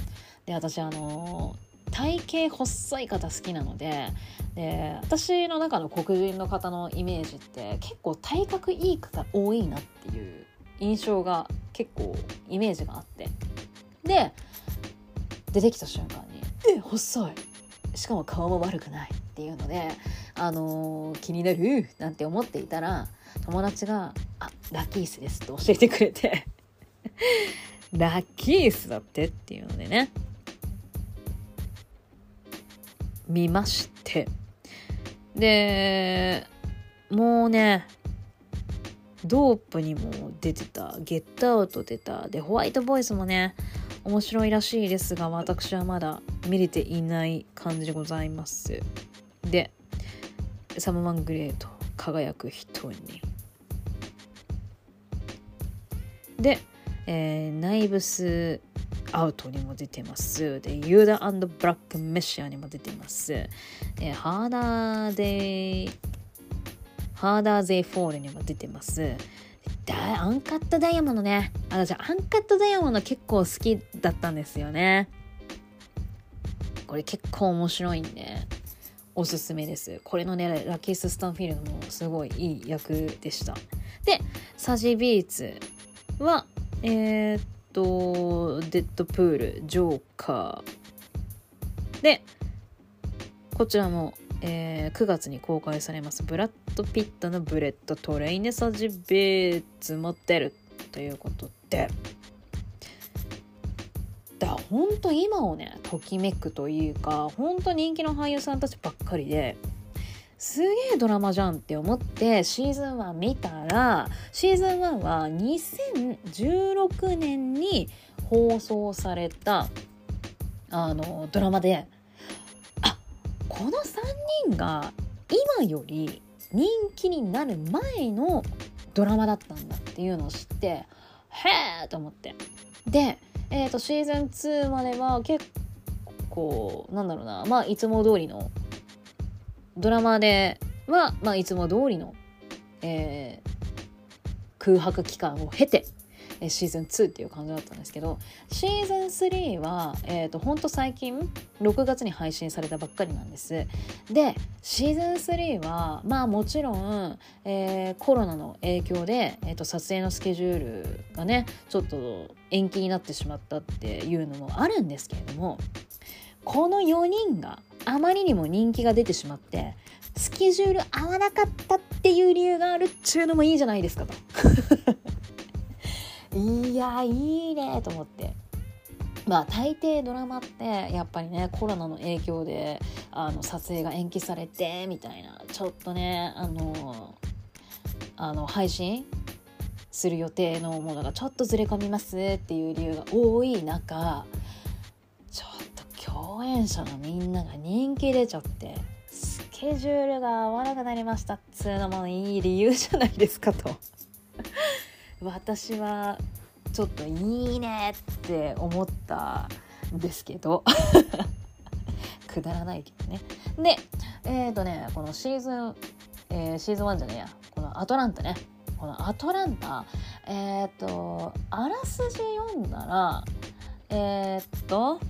で私あの体型細い方好きなのでで私の中の黒人の方のイメージって結構体格いい方多いなっていう印象が結構イメージがあって。で出てきた瞬間に「え細い!」しかも顔も悪くないっていうので、あのー、気になるなんて思っていたら友達が「あラッキースです」って教えてくれてラッキースだってっていうのでね。見まして。でもうねドープにも出てたゲットアウト出た。でホワイトボイスもね面白いらしいですが私はまだ見れていない感じでございます。でサムワングレート輝く人にで、えー、ナイブスアウトにも出てます。で、ユダブラックメシアにも出てます。えー、ハーダーデイ、ハーダーゼイフォールにも出てます。だアンカットダイヤモンドね。あ、じゃアンカットダイヤモンド結構好きだったんですよね。これ結構面白いんで、おすすめです。これのね、ラキース・スタンフィールドもすごいいい役でした。で、ザジー・ビーツは、えー、っと、デッドプール、ジョーカー。で、こちらも、えー、9月に公開されます。ブラッド・ピットのブレット・トレインでザジー・ビーツも出るということで。だほんと今をねときめくというかほんと人気の俳優さんたちばっかりで。すげえドラマじゃんって思ってシーズン1見たらシーズン1は2016年に放送されたあのドラマであこの3人が今より人気になる前のドラマだったんだっていうのを知ってへえと思って。で、えーと、シーズン2までは結構なんだろうなまあいつも通りのドラマでは、まあ、いつも通りの、えー、空白期間を経てシーズン2っていう感じだったんですけどシーズン3は、えーと、ほんと最近6月に配信されたばっかりなんです。でシーズン3はまあもちろん、えー、コロナの影響で、えーと撮影のスケジュールがねちょっと延期になってしまったっていうのもあるんですけれどもこの4人があまりにも人気が出てしまってスケジュール合わなかったっていう理由があるっちゅうのもいいじゃないですかと。いやいいねと思ってまあ大抵ドラマってやっぱりねコロナの影響であの撮影が延期されてみたいなちょっとねあのあの配信する予定のものがちょっとずれ込みますっていう理由が多い中共演者のみんなが人気出ちゃってスケジュールが合わなくなりましたっつうのもいい理由じゃないですかと。私はちょっといいねって思ったんですけど。くだらないけどね。でえっ、ー、とねこのシーズン、えー、シーズン1じゃねえや。このアトランタね。このアトランタえっ、ー、とあらすじ読んだらえっと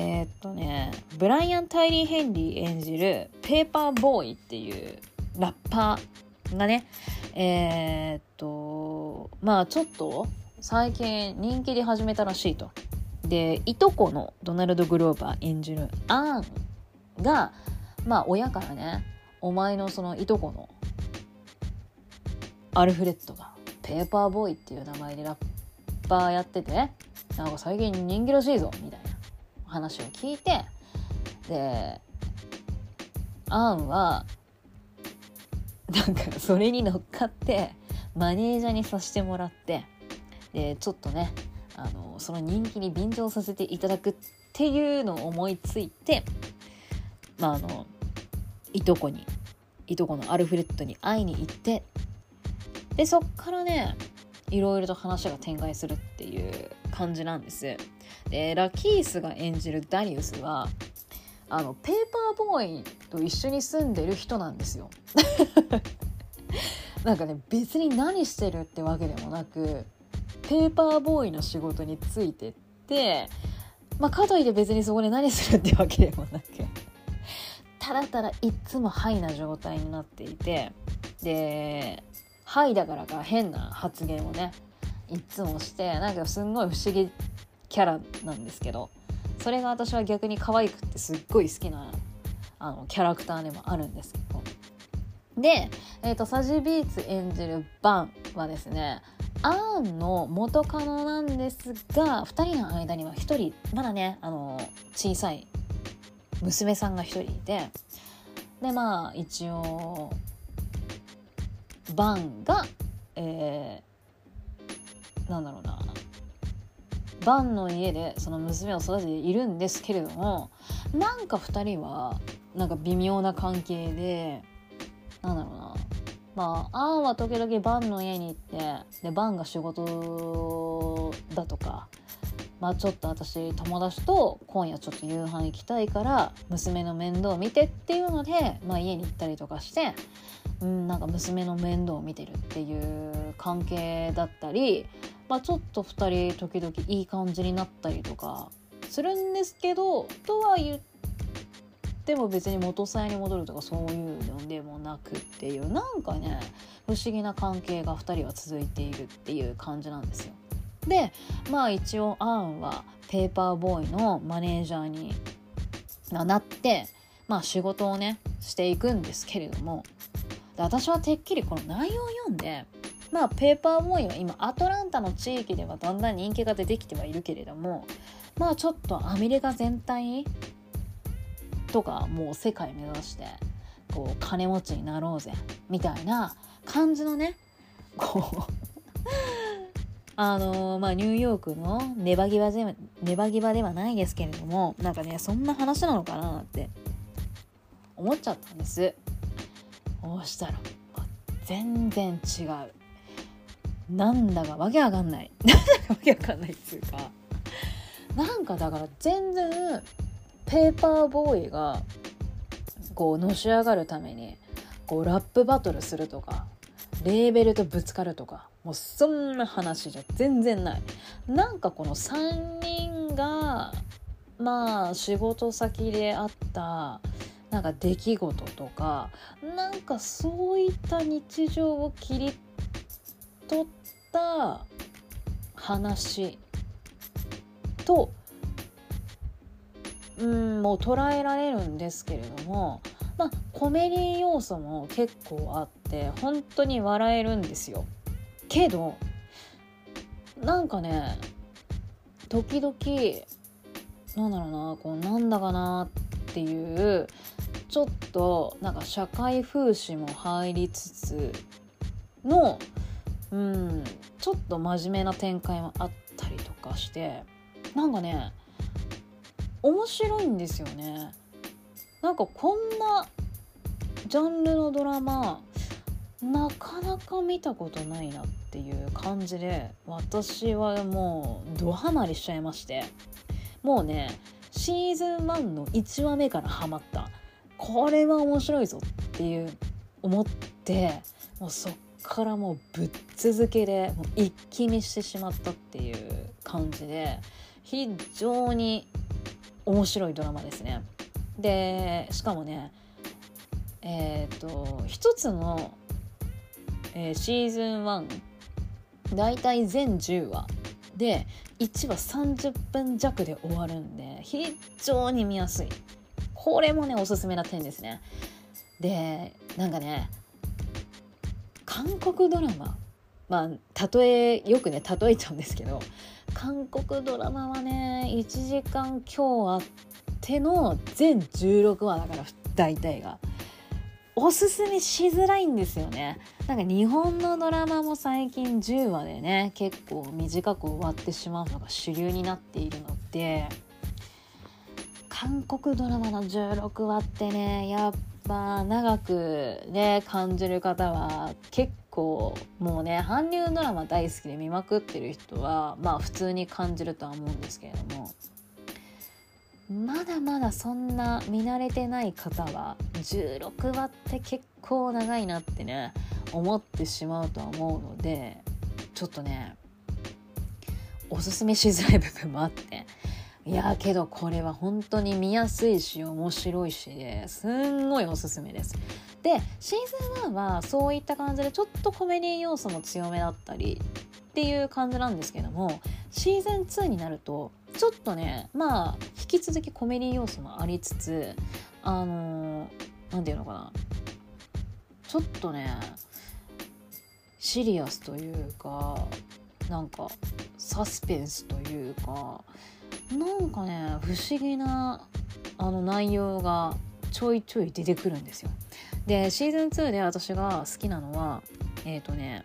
えー、っとねブライアン・タイリー・ヘンリー演じるペーパーボーイっていうラッパーがねえー、っとまあちょっと最近人気で始めたらしいと。でいとこのドナルド・グローバー演じるアーンがまあ親からねお前のそのいとこのアルフレッドがペーパーボーイっていう名前でラッパーやっててなんか最近人気らしいぞみたいな話を聞いてでアンはなんかそれに乗っかってマネージャーにさせてもらってでちょっとねあのその人気に便乗させていただくっていうのを思いついてまああのいとこにいとこのアルフレッドに会いに行ってでそっからねいろいろと話が展開するっていう感じなんです。でラキースが演じるダリウスはあのペーパーボーイと一緒に住んでる人なんですよ。なんかね別に何してるってわけでもなくペーパーボーイの仕事についてってまあかといって別にそこで何するってわけでもなくただただいっつもハイな状態になっていてでハイだからか変な発言をねいっつもしてなんかすんごい不思議キャラなんですけどそれが私は逆に可愛くってすっごい好きなあのキャラクターでもあるんですけど。で、えーと、サジビーツ演じるバンはですねアーンの元カノなんですが2人の間には1人まだねあの小さい娘さんが1人いてでまあ一応バンが、えー、なんだろうな。バンの家でその娘を育てているんですけれどもなんか2人はなんか微妙な関係でなんだろうな。まあアンは時々バンの家に行ってでバンが仕事だとかまあちょっと私友達と今夜ちょっと夕飯行きたいから娘の面倒を見てっていうので、まあ、家に行ったりとかしてうんなんか娘の面倒を見てるっていう関係だったり、まあ、ちょっと2人時々いい感じになったりとかするんですけどとは言っても別に元さに戻るとかそういうのでもなくっていうなんかね不思議な関係が2人は続いているっていう感じなんですよ。でまあ一応アンはペーパーボーイのマネージャーになってまあ仕事をねしていくんですけれどもで私はてっきりこの内容を読んでまあペーパーボーイは今アトランタの地域ではだんだん人気が出てきてはいるけれどもまあちょっとアメリカ全体とかもう世界目指してこう金持ちになろうぜみたいな感じのねこうあの、まあ、ニューヨークのネバギバでネバギバではないですけれどもなんかねそんな話なのかなって思っちゃったんです。そうしたら全然違う。なんだかわけわかんない。なんかわけわかんないっつうか。なんかだから全然ペーパーボーイがこうのし上がるためにこうラップバトルするとかレーベルとぶつかるとかもうそんな話じゃ全然ない。なんかこの3人がまあ仕事先であったなんか出来事とかなんかそういった日常を切り取ってた話とうんもう捉えられるんですけれどもまあコメディ要素も結構あって本当に笑えるんですよ。けどなんかね時々なんだろうなこうなんだかなっていうちょっとなんか社会風刺も入りつつのうん。ちょっと真面目な展開もあったりとかしてなんかね面白いんですよね。なんかこんなジャンルのドラマなかなか見たことないなっていう感じで私はもうドハマりしちゃいまして。もうねシーズン1の1話目からハマった。これは面白いぞっていう思ってもうそっからもうぶっ続けでもう一気見してしまったっていう感じで非常に面白いドラマですね。でしかもねえっ、ー、と一つのえー、シーズン1大体全10話で1話30分弱で終わるんで非常に見やすいこれもねおすすめな点ですねでなんかね韓国ドラマまあ例えよくね例えちゃうんですけど韓国ドラマはね1時間今日あっての全16話だから大体が。おすすめしづらいんですよねなんか日本のドラマも最近10話でね結構短く終わってしまうのが主流になっているので韓国ドラマの16話ってねやっぱ長くね感じる方は結構もうね韓流ドラマ大好きで見まくってる人はまあ普通に感じるとは思うんですけれどもまだまだそんな見慣れてない方は16話って結構長いなってね思ってしまうとは思うのでちょっとねおすすめしづらい部分もあっていやけどこれは本当に見やすいし面白いしですんごいおすすめです。でシーズン1はそういった感じでちょっとコメディ要素も強めだったりっていう感じなんですけどもシーズン2になるとちょっとねまあ引き続きコメディ要素もありつつあの何て言うのかなちょっとねシリアスというかなんかサスペンスというかなんかね不思議なあの内容がちょいちょい出てくるんですよ。でシーズン2で私が好きなのはえっ、ー、とね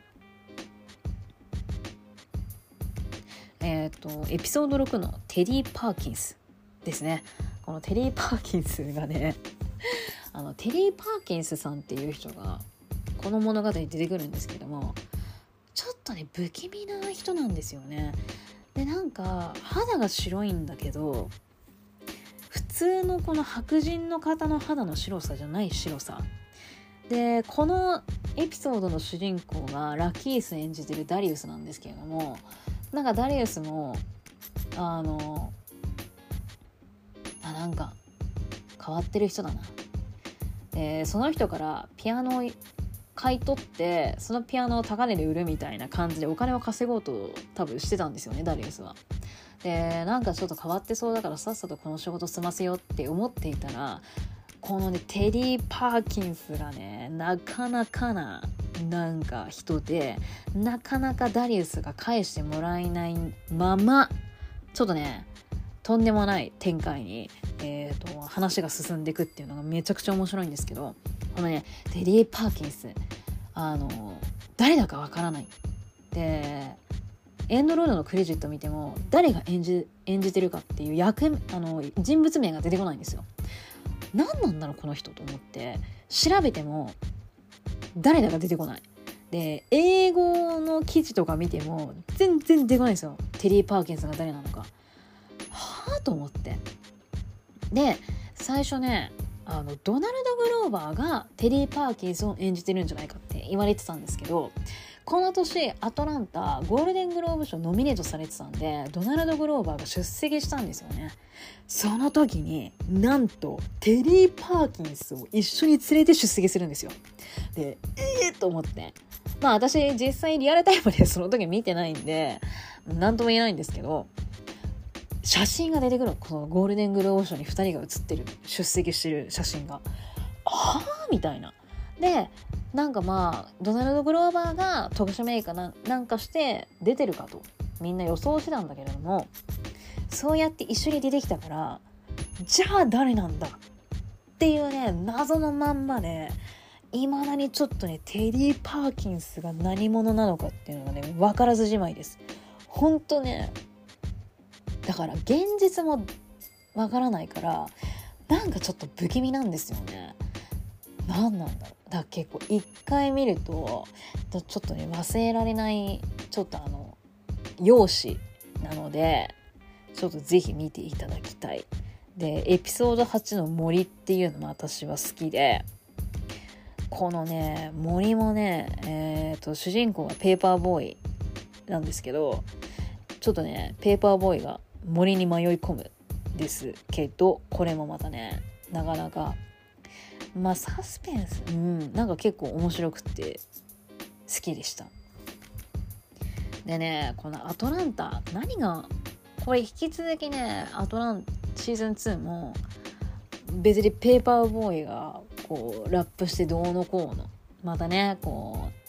えっ、ー、とエピソード6のテディ・パーキンスですねこのテディ・パーキンスがね あのテディ・パーキンスさんっていう人がこの物語に出てくるんですけどもちょっとね不気味な人なんですよねでなんか肌が白いんだけど普通のこの白人の方の肌の白さじゃない白さでこのエピソードの主人公がラキース演じてるダリウスなんですけれどもなんかダリウスもあのあなんか変わってる人だな。でその人からピアノ買い取ってそのピアノを高値で売るみたいな感じでお金を稼ごうと多分してたんですよねダリウスは。でなんかちょっと変わってそうだからさっさとこの仕事済ませようって思っていたらこのねテディ・パーキンスがねなかなかななんか人でなかなかダリウスが返してもらえないままちょっとねとんでもない展開に、えーと、話が進んでいくっていうのがめちゃくちゃ面白いんですけどこのねテディ・パーキンスあの誰だかわからないでエンドロールのクレジット見ても誰が演じ演じてるかっていう役あの人物名が出てこないんですよ。何なんだろうこの人と思って調べても誰だか出てこない。で英語の記事とか見ても全然出てこないんですよテリー・パーキンスが誰なのか。はあと思って。で最初ねあのドナルド・グローバーがテリー・パーキンスを演じてるんじゃないかって言われてたんですけどこの年アトランタゴールデングローブ賞ノミネートされてたんでドナルド・グローバーが出席したんですよね。その時になんとテリー・パーキンスを一緒に連れて出席するんですよ。でええー、と思って。まあ私実際リアルタイムでその時見てないんで何とも言えないんですけど写真が出てくるの。このゴールデングローブ賞に2人が写ってる出席してる写真が。ああみたいな。でなんかまあドナルド・グローバーが特殊メイクななんかして出てるかと。みんな予想してたんだけれども。そうやって一緒に出てきたからじゃあ誰なんだっていうね謎のまんまでいまだにちょっとねテディ・パーキンスが何者なのかっていうのがね分からずじまいです。ほんとねだから現実もわからないからなんかちょっと不気味なんですよね。何なんだろうだから結構一回見るとちょっとね忘れられないちょっとあの容姿なのでちょっと是非見ていただきたい。でエピソード8の森っていうのも私は好きでこのね森もねえっ、ー、と主人公がペーパーボーイなんですけどちょっとねペーパーボーイが森に迷い込むですけどこれもまたねなかなか。まあサスペンスうんなんか結構面白くて好きでした。でねこのアトランタ何がこれ引き続きねアトランシーズン2も別にペーパーボーイがこうラップしてどうのこうのまたねこう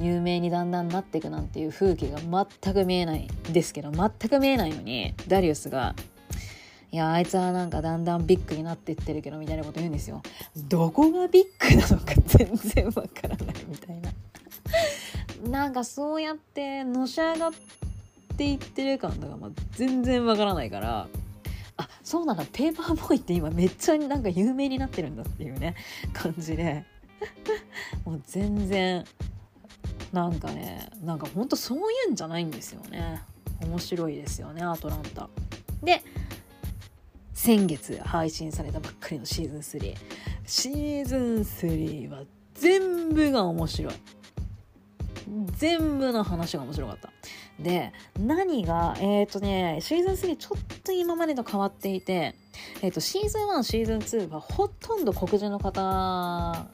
有名にだんだんなっていくなんていう風景が全く見えないですけど全く見えないのにダリウスが「いやあいつはなんかだんだんビッグになっていってるけど」みたいなこと言うんですよ。どこがビッグなのか全然わからないみたいな。なんかそうやってのし上がっていってる感とか、まあ、全然わからないからあそうなんだペーパーボーイって今めっちゃなんか有名になってるんだっていうね感じでもう全然なんかねなんかほんとそういうんじゃないんですよね。面白いですよねアトランタ。で先月配信されたばっかりのシーズン3シーズン3は全部が面白い。全部の話が面白かった。で何がえっ、ー、とねシーズン3ちょっと今までと変わっていて、えーと、シーズン1シーズン2はほとんど黒人の方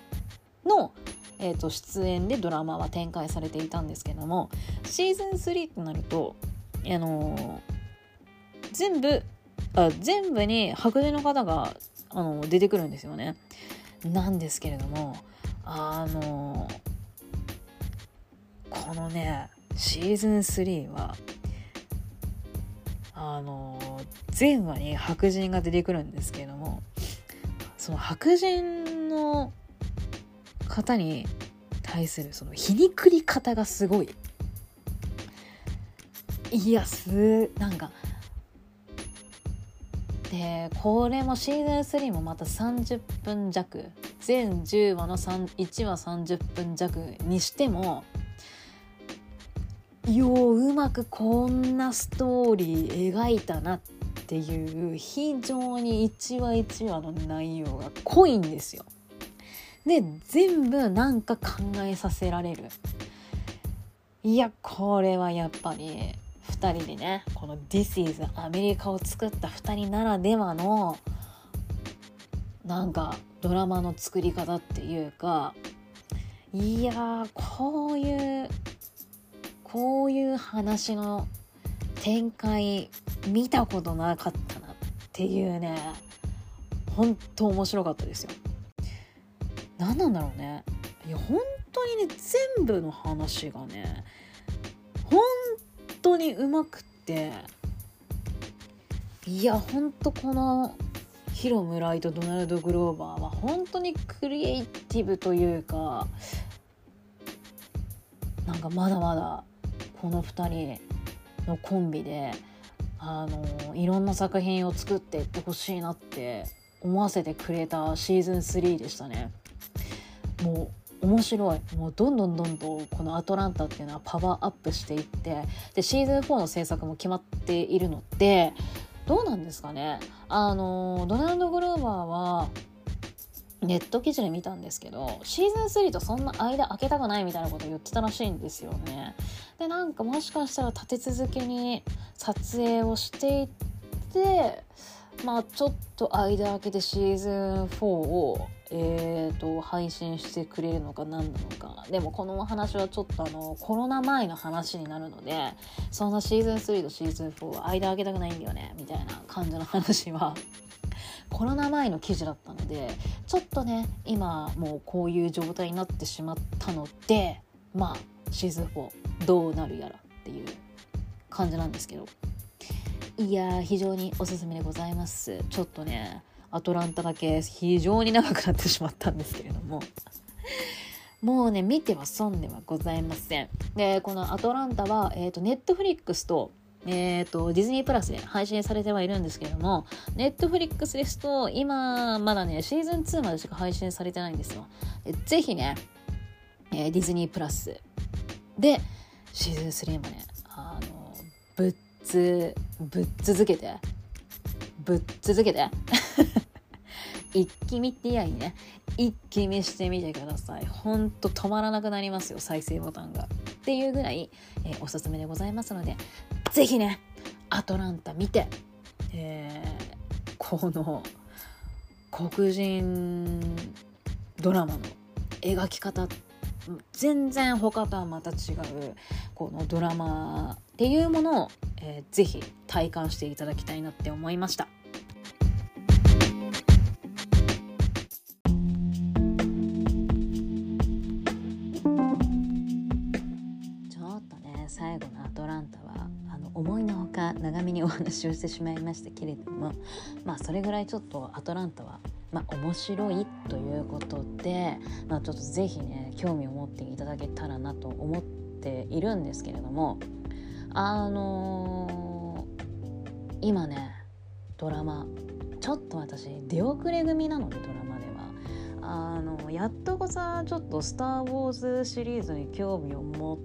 の、えーと、出演でドラマは展開されていたんですけどもシーズン3となるとあのー、全部あ全部に白人の方があの出てくるんですよね。なんですけれどもあのこのねシーズン3はあの全話に白人が出てくるんですけれどもその白人の方に対するその皮肉り方がすごい。いやすなんか。でこれもシーズン3もまた30分弱。全10話の1話30分弱にしてもよううまくこんなストーリー描いたなっていう非常に一話一話の内容が濃いんですよ。で全部なんか考えさせられる。いやこれはやっぱり2人でねこの「This is アメリカ」を作った2人ならではのなんかドラマの作り方っていうかいやこういうこういう話の展開見たことなかったなっていうね本当面白かったですよ。何なんだろうねいや本当にね全部の話がね本当にうまくっていや本当このヒロ・ムライとドナルド・グローバーは本当にクリエイティブというかなんかまだまだこの2人のコンビであのいろんな作品を作っていってほしいなって思わせてくれたシーズン3でしたね。もう面白いもうどんどんどんどんこのアトランタっていうのはパワーアップしていってでシーズン4の制作も決まっているのでどうなんですかねあのドナルド・グローバーはネット記事で見たんですけどシーズン3とそんな間空けたくないみたいなこと言ってたらしいんですよね。でなんかもしかしたら立て続けに撮影をしていってまあちょっと間空けてシーズン4をえーと、配信してくれるのか何なのか。でもこの話はちょっとあのコロナ前の話になるのでそんなシーズン3とシーズン4は間空けたくないんだよねみたいな感じの話は。コロナ前の記事だったのでちょっとね今もうこういう状態になってしまったのでまあシーズン4どうなるやらっていう感じなんですけど。いや非常におすすめでございます。ちょっとねアトランタだけ非常に長くなってしまったんですけれどももうね見ては損ではございませんでこのアトランタは、えーと、ネットフリックスとえーと、ディズニープラスで配信されてはいるんですけれども、ネットフリックスですと、今、まだね、シーズン2までしか配信されてないんですよ。ぜひね、えー、ディズニープラスで、シーズン3もね、あの、ぶっつ、ぶっ続けて、ぶっ続けて。一気見ってやいね。一気見してみてください。ほんと止まらなくなりますよ再生ボタンが。っていうぐらい、えー、おすすめでございますので是非ねアトランタ見て、えー、この黒人ドラマの描き方全然他とはまた違うこのドラマっていうものを、えー、ぜ体感していただきたいなって思いました。話をしてしまいましたけれどもまあそれぐらいちょっとアトランタはまあ、面白いということで、まあ、ちょっと是非ね興味を持っていただけたらなと思っているんですけれどもあのー、今ねドラマちょっと私出遅れ組なのでドラマでは。あのやっとこさちょっと「スター・ウォーズ」シリーズに興味を持っ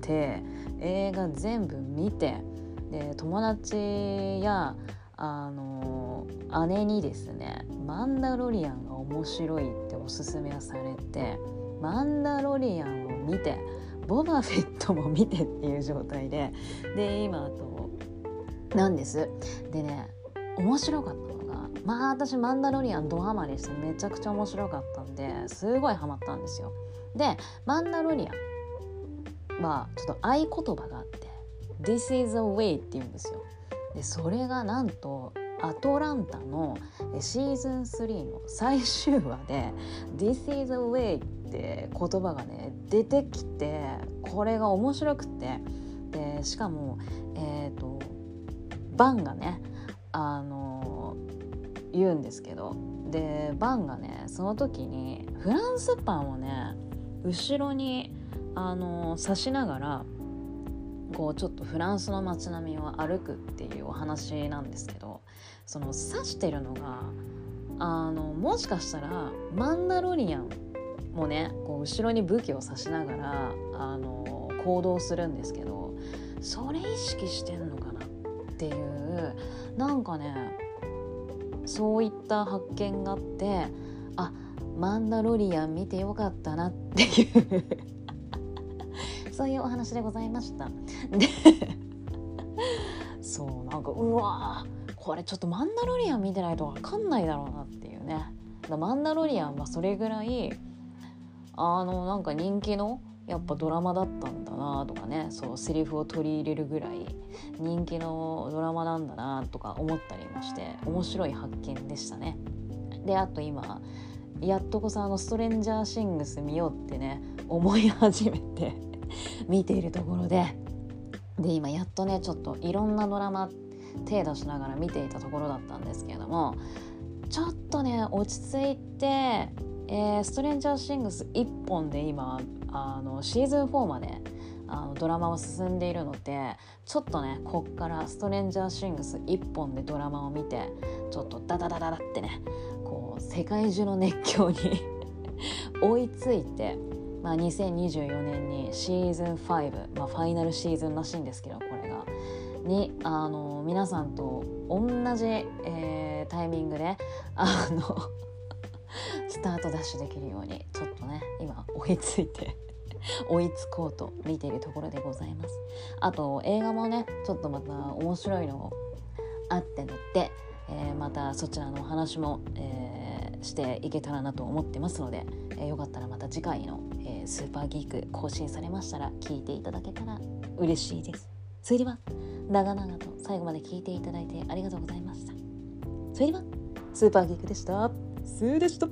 て映画全部見てで友達やあの姉にですね「マンダロリアンが面白い」っておすすめされて「マンダロリアン」を見てボバフェットも見てっていう状態でで今となんです。でね面白かったのがまあ私マンダロリアンドハマりしてめちゃくちゃ面白かったんですごいハマったんですよ。でマンダロリアンはちょっと合言葉があって「This is a way」って言うんですよ。でそれがなんとアトランタのシーズン3の最終話で「This is a way」って言葉がね出てきてこれが面白くて。でしかもえっ、ー、とバンがねあの言うんですけど。でバンがねその時にフランスパンをね後ろにあの刺しながらこうちょっとフランスの街並みを歩くっていうお話なんですけどその指してるのがあのもしかしたらマンダロリアンもねこう後ろに武器を刺しながらあの行動するんですけどそれ意識してんのかなっていうなんかねそういった発見があってあマンダロリアン見てよかったなっていうそういうお話でございました。でそうなんかうわこれちょっとマンダロリアン見てないと分かんないだろうなっていうね。マンダロリアンはそれぐらいあのなんか人気のやっぱドラマだったんだなとかねそうセリフを取り入れるぐらい人気のドラマなんだなとか思ったりもして面白い発見でしたね。であと今やっとこそあの「ストレンジャーシングス」見ようってね思い始めて見ているところで。で今やっとねちょっといろんなドラマ手出しながら見ていたところだったんですけれどもちょっとね落ち着いてえー、ストレンジャーシングス1本で今あのシーズン4まであのドラマは進んでいるのでちょっとねこっからストレンジャーシングス1本でドラマを見てちょっとダダダダダってねこう世界中の熱狂に 追いついて、まあ、2024年にシーズン5、まあ、ファイナルシーズンらしいんですけどこれが。にあの皆さんと同じ、えー、タイミングであの スタートダッシュできるようにちょっとね今追いついて 追いつこうと見ているところでございます。あと映画もねちょっとまた面白いのあってので、えー、またそちらのお話も、えー、していけたらなと思ってますので、えー、よかったらまた次回の、スーパーギーク更新されましたら聞いていただけたら嬉しいです。それでは長々と最後まで聞いていただいてありがとうございました。それではスーパーギークでした。スーでした。